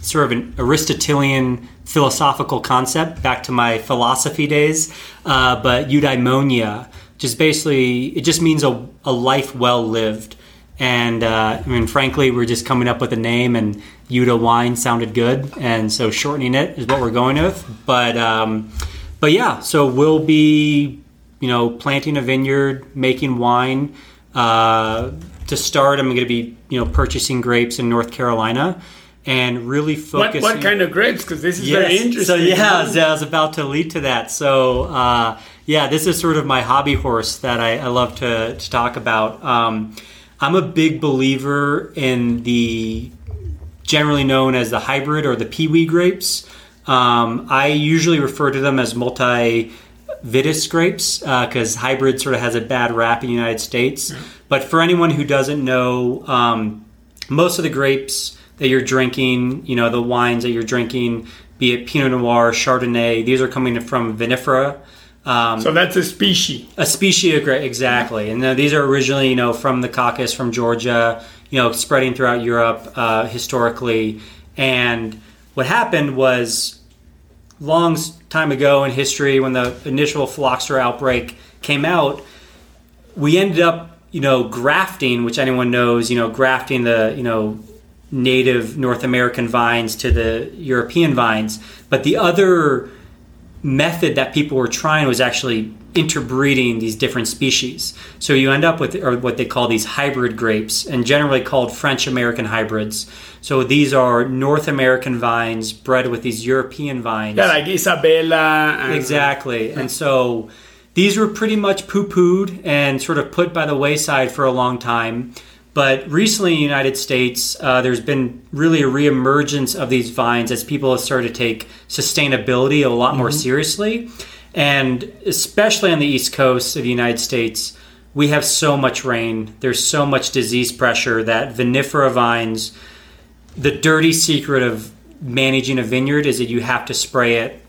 sort of an Aristotelian philosophical concept back to my philosophy days. Uh, but eudaimonia, just basically, it just means a, a life well lived. And uh, I mean, frankly, we're just coming up with a name, and Euda wine sounded good, and so shortening it is what we're going with. But um, but yeah, so we'll be you know planting a vineyard, making wine. Uh, to start, I'm going to be you know purchasing grapes in North Carolina, and really what, focusing. what kind of grapes? Because this is very interesting. So yeah, I was about to lead to that. So uh, yeah, this is sort of my hobby horse that I, I love to, to talk about. Um, I'm a big believer in the generally known as the hybrid or the PIWI grapes. Um, I usually refer to them as multi vitis grapes because hybrid sort of has a bad rap in the United States. But for anyone who doesn't know, um, most of the grapes that you're drinking, you know, the wines that you're drinking, be it Pinot Noir, Chardonnay, these are coming from vinifera. Um, So that's a species. a species of grape, exactly. And uh, these are originally, you know, from the Caucasus, from Georgia, you know, spreading throughout Europe uh, historically. And what happened was long time ago in history when the initial phylloxera outbreak came out, we ended up, you know, grafting, which anyone knows, you know, grafting the, you know, native North American vines to the European vines. But the other method that people were trying was actually interbreeding these different species. So you end up with or what they call these hybrid grapes, and generally called French American hybrids. So these are North American vines bred with these European vines. Yeah, like Isabella. And, Exactly. And so these were pretty much poo pooed and sort of put by the wayside for a long time. But recently in the United States, uh, there's been really a reemergence of these vines as people have started to take sustainability a lot more seriously. And especially on the East Coast of the United States, we have so much rain, there's so much disease pressure that vinifera vines, the dirty secret of managing a vineyard is that you have to spray it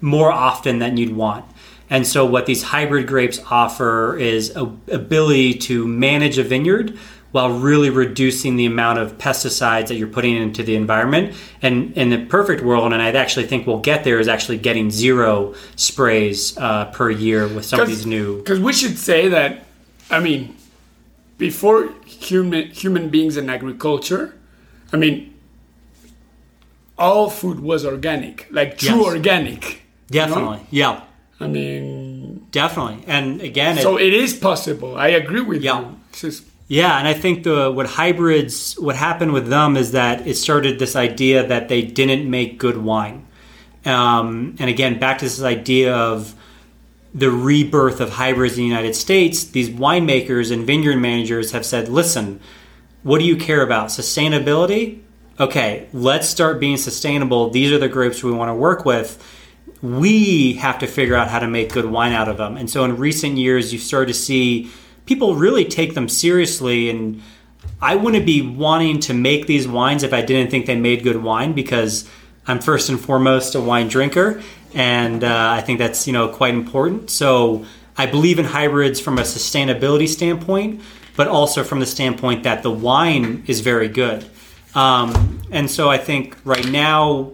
more often than you'd want. And so, what these hybrid grapes offer is a ability to manage a vineyard while really reducing the amount of pesticides that you're putting into the environment. And in the perfect world, and I actually think we'll get there, is actually getting zero sprays uh, per year with some of these new. Because we should say that, I mean, before human human beings and agriculture, I mean, all food was organic, like true Yes. organic. you know? Definitely, yeah, I mean, definitely. And again, it- so it is possible. I agree with Yeah. you. It's just- Yeah, and I think the what hybrids what happened with them is that it started this idea that they didn't make good wine, um, and again back to this idea of the rebirth of hybrids in the United States. These winemakers and vineyard managers have said, "Listen, what do you care about? Sustainability? Okay, let's start being sustainable. These are the grapes we want to work with." we have to figure out how to make good wine out of them. And so in recent years, you've started to see people really take them seriously. And I wouldn't be wanting to make these wines if I didn't think they made good wine because I'm first and foremost a wine drinker. And uh, I think that's, you know, quite important. So I believe in hybrids from a sustainability standpoint, but also from the standpoint that the wine is very good. Um, and so I think right now,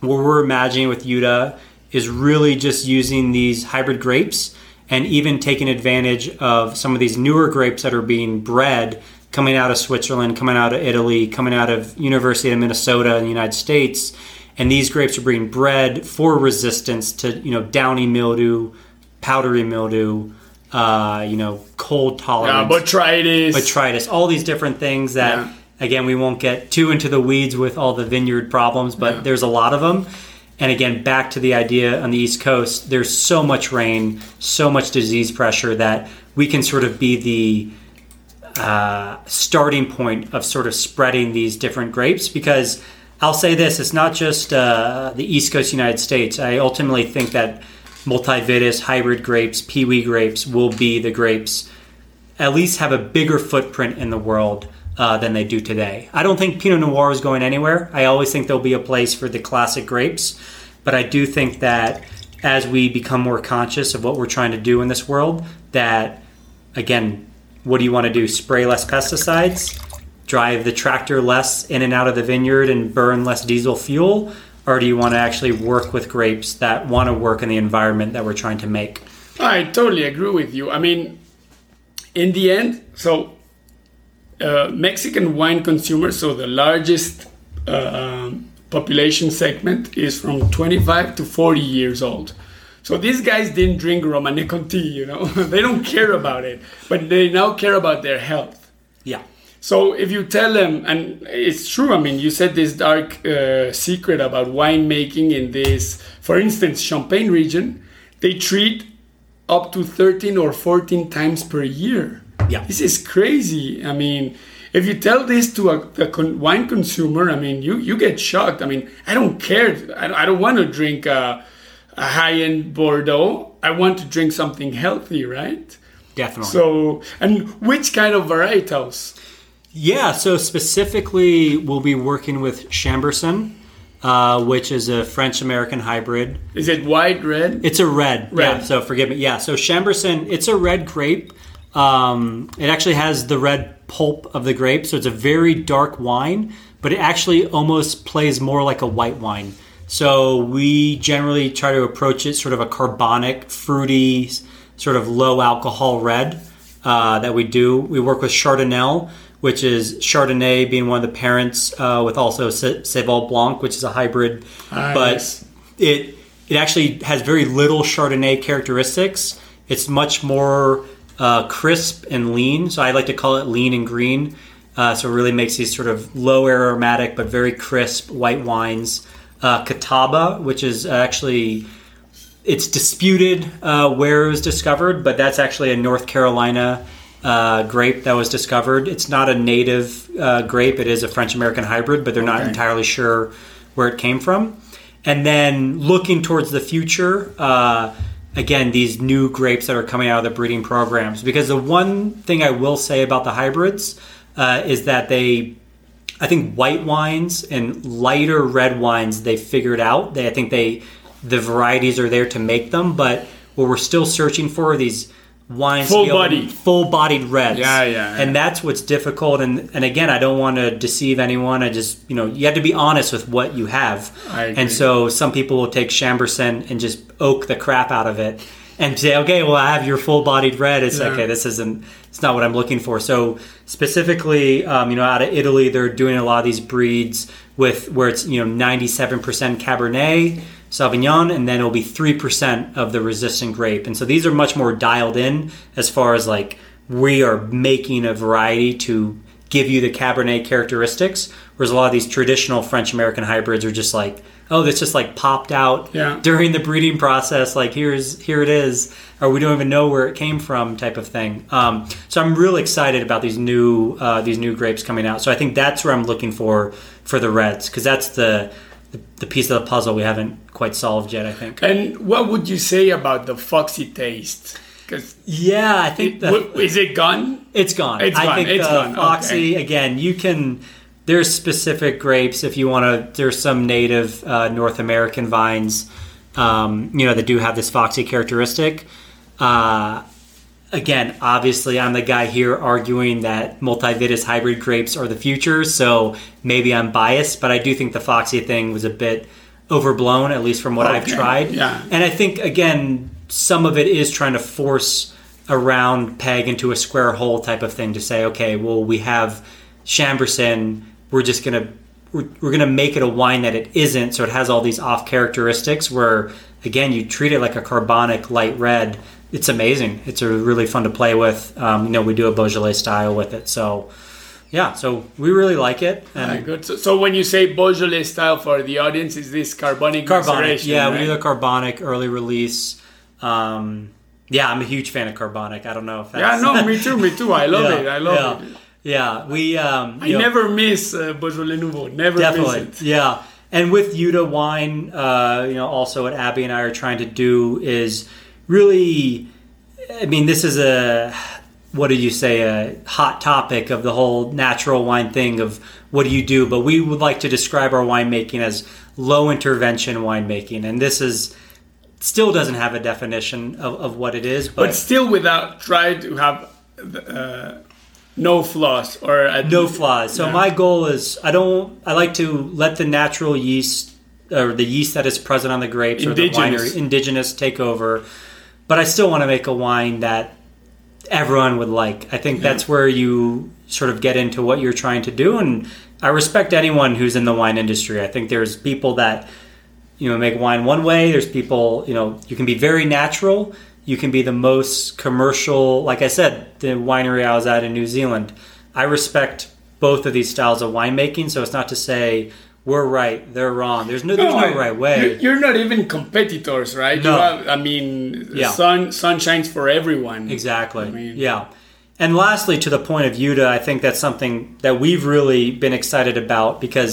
what we're imagining with Euda is really just using these hybrid grapes and even taking advantage of some of these newer grapes that are being bred coming out of Switzerland, coming out of Italy, coming out of University of Minnesota in the United States. And these grapes are being bred for resistance to, you know, downy mildew, powdery mildew, uh, you know, cold Yeah, tolerance botrytis. botrytis, all these different things that Yeah. again we won't get too into the weeds with all the vineyard problems, but Yeah. there's a lot of them. And again, back to the idea on the East Coast, there's so much rain, so much disease pressure that we can sort of be the uh, starting point of sort of spreading these different grapes because I'll say this it's not just uh, the East Coast United States. I ultimately think that multivitis, hybrid grapes, PIWI grapes will be the grapes at least have a bigger footprint in the world uh, than they do today. I don't think Pinot Noir is going anywhere. I always think there'll be a place for the classic grapes, but I do think that as we become more conscious of what we're trying to do in this world, that again, what do you want to do? Spray less pesticides, drive the tractor less in and out of the vineyard, and burn less diesel fuel, or do you want to actually work with grapes that want to work in the environment that we're trying to make? I totally agree with you. I mean, in the end, so uh, Mexican wine consumers, so the largest uh, population segment is from 25 to 40 years old. So these guys didn't drink Romanée Conti, you know, they don't care about it, but they now care about their health. Yeah. So if you tell them, and it's true, I mean, you said this dark uh, secret about winemaking in this, for instance, Champagne region, they treat up to 13 or 14 times per year. Yeah. This is crazy. I mean, if you tell this to a, a con- wine consumer, I mean, you, you get shocked. I mean, I don't care. I, I don't want to drink a, a high end Bordeaux. I want to drink something healthy, right? Definitely. So, and which kind of varietals? Yeah, so specifically, we'll be working with Chambourcin, uh, which is a French American hybrid. Is it white, red? It's a red. Red. Yeah, so forgive me. Yeah, so Chambourcin, it's a red grape. Um, it actually has the red pulp of the grape, so it's a very dark wine, but it actually almost plays more like a white wine. So we generally try to approach it sort of a carbonic, fruity, sort of low alcohol red uh, that we do. We work with Chardonel, which is Chardonnay being one of the parents, uh, with also Seyval Blanc, which is a hybrid, Nice. but it it actually has very little Chardonnay characteristics. It's much more uh, crisp and lean. So I like to call it lean and green. Uh, so it really makes these sort of low aromatic but very crisp white wines. Uh, Catawba, which is actually it's disputed uh, where it was discovered, but that's actually a North Carolina uh, grape that was discovered. It's not a native uh, grape; it is a French American hybrid, but they're not entirely sure where it came from. And then looking towards the future, uh, again, these new grapes that are coming out of the breeding programs. Because the one thing I will say about the hybrids uh, is that they I think white wines and lighter red wines they figured out. They I think they the varieties are there to make them, but what we're still searching for are these wines to be able- Full-bodied. full-bodied reds. Yeah, yeah, yeah. And that's what's difficult and and again, I don't want to deceive anyone. I just, you know, you have to be honest with what you have. And so some people will take Chambourcin and just oak the crap out of it and say, okay, well, I have your full-bodied red. It's Yeah. okay. This isn't. It's not what I'm looking for. So specifically, um, you know, out of Italy, they're doing a lot of these breeds with where it's you know 97% Cabernet Sauvignon, and then it'll be three percent of the resistant grape. And so these are much more dialed in as far as like we are making a variety to give you the Cabernet characteristics, whereas a lot of these traditional French American hybrids are just like, oh, this just like popped out Yeah. during the breeding process. Like here's here it is, or we don't even know where it came from, type of thing. Um, so I'm really excited about these new uh, these new grapes coming out. So I think that's where I'm looking for for the reds because that's the, the the piece of the puzzle we haven't quite solved yet. I think. And what would you say about the foxy taste? Because Yeah, I think the, is it gone? It's gone. It's I gone, think it's uh, gone, Foxy again. You can. There's specific grapes if you want to. There's some native uh, North American vines, um, you know, that do have this foxy characteristic. Uh, again, obviously, I'm the guy here arguing that multivitis hybrid grapes are the future. So maybe I'm biased, but I do think the foxy thing was a bit overblown, at least from what I've tried. yeah. And I think again, some of it is trying to force a round peg into a square hole type of thing to say, okay, well, we have Chambourcin, we're just gonna we're, we're gonna make it a wine that it isn't, so it has all these off characteristics. Where again, you treat it like a carbonic light red. It's amazing. It's a really fun to play with. Um, you know, we do a Beaujolais style with it, so yeah, so we really like it. And Very good. So, so when you say Beaujolais style for the audience, is this carbonic Carbonic, yeah, we right? do the carbonic early release. Um, yeah, I'm a huge fan of carbonic. I don't know if that's Yeah, no, me too, me too. I love yeah, it. I love yeah, it. Yeah, we. Um, I know, never miss uh, Beaujolais Nouveau. Never definitely, miss it. yeah. And with Euda wine, uh, you know, also what Abby and I are trying to do is really. I mean, this is a what do you say a hot topic of the whole natural wine thing of what do you do? But we would like to describe our winemaking as low intervention winemaking, and this is still doesn't have a definition of, of what it is. But still, without try to have uh, no flaws or no flaws. So Yeah. my goal is I don't I like to let the natural yeast or the yeast that is present on the grapes or the Indigenous. winery indigenous take over. But I still want to make a wine that everyone would like. I think that's where you sort of get into what you're trying to do and I respect anyone who's in the wine industry. I think there's people that you know make wine one way, there's people, you know, you can be very natural, you can be the most commercial, like I said, the winery I was at in New Zealand. I respect both of these styles of winemaking, so it's not to say we're right, they're wrong. There's no there's no I- right way. you- You're not even competitors, right? No. You have, I mean, Yeah. sun sun shines for everyone. Exactly. I mean- yeah. And lastly, to the point of Euda, I think that's something that we've really been excited about because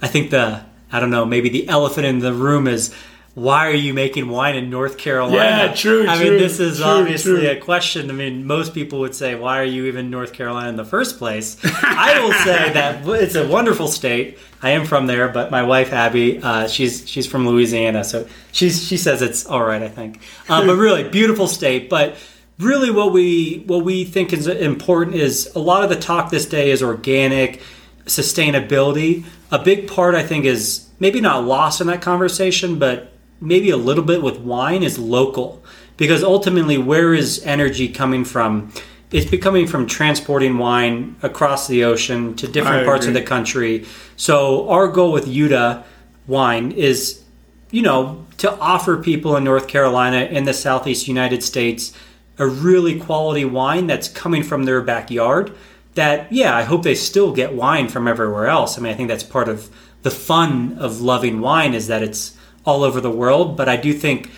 I think the, I don't know, maybe the elephant in the room is why are you making wine in North Carolina? Yeah, true, I true, mean, this is true, obviously true. a question. I mean, most people would say, why are you even North Carolina in the first place? I will say that it's a wonderful state. I am from there, but my wife Abby, uh, she's she's from Louisiana, so she's she says it's all right. I think, uh, but really beautiful state. But really what we what we think is important is a lot of the talk this day is organic sustainability a big part i think is maybe not lost in that conversation but maybe a little bit with wine is local because ultimately where is energy coming from it's becoming from transporting wine across the ocean to different I parts agree. of the country so our goal with Euda wine is you know, to offer people in North Carolina in the southeast United States a really quality wine that's coming from their backyard. That, yeah, I hope they still get wine from everywhere else. I mean, I think that's part of the fun of loving wine is that it's all over the world. But I do think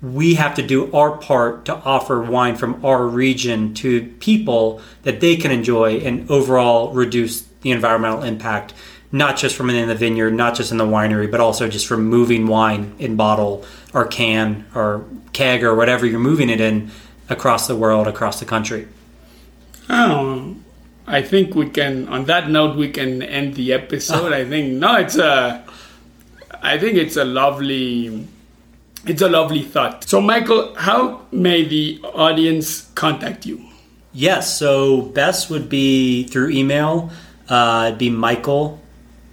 we have to do our part to offer wine from our region to people that they can enjoy and overall reduce the environmental impact not just from in the vineyard, not just in the winery, but also just from moving wine in bottle or can or keg or whatever you're moving it in across the world, across the country. Oh, I think we can. On that note, we can end the episode. I think no, it's a. I think it's a lovely. It's a lovely thought. So, Michael, how may the audience contact you? Yes, so best would be through email. Uh, it'd be Michael,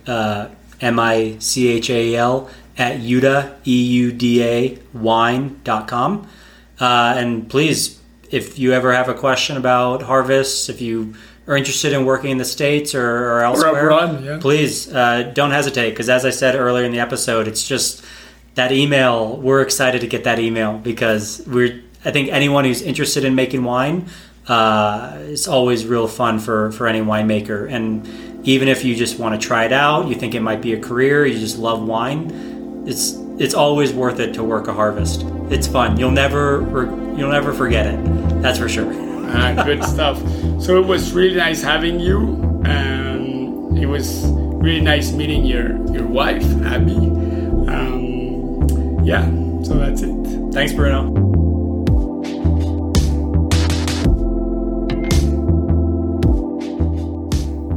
uh, M I C H A L, at Euda, E U D A, wine.com. Uh, and please, if you ever have a question about harvests, if you are interested in working in the States or, or elsewhere, abroad, yeah. please uh, don't hesitate. Because as I said earlier in the episode, it's just that email. We're excited to get that email because we're. I think anyone who's interested in making wine, uh, it's always real fun for for any winemaker. And even if you just want to try it out, you think it might be a career, you just love wine, it's it's always worth it to work a harvest. It's fun. You'll never you'll never forget it. That's for sure. Good stuff. So it was really nice having you. Um, it was really nice meeting your your wife, Abby. Um, yeah. So that's it. Thanks, Bruno.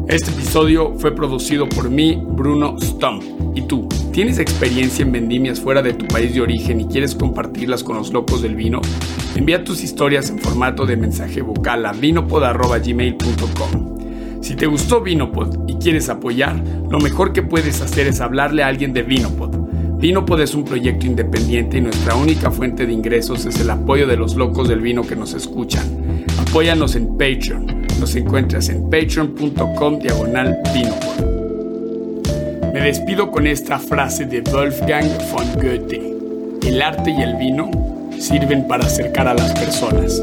Este episodio fue producido por mí, Bruno Stump. ¿Y tú? ¿Tienes experiencia en vendimias fuera de tu país de origen y quieres compartirlas con los locos del vino? Envía tus historias en formato de mensaje vocal a vinopod.gmail.com. Si te gustó Vinopod y quieres apoyar, lo mejor que puedes hacer es hablarle a alguien de Vinopod. Vinopod es un proyecto independiente y nuestra única fuente de ingresos es el apoyo de los locos del vino que nos escuchan. Apóyanos en Patreon. Nos encuentras en patreon.com diagonal. Me despido con esta frase de Wolfgang von Goethe. El arte y el vino sirven para acercar a las personas.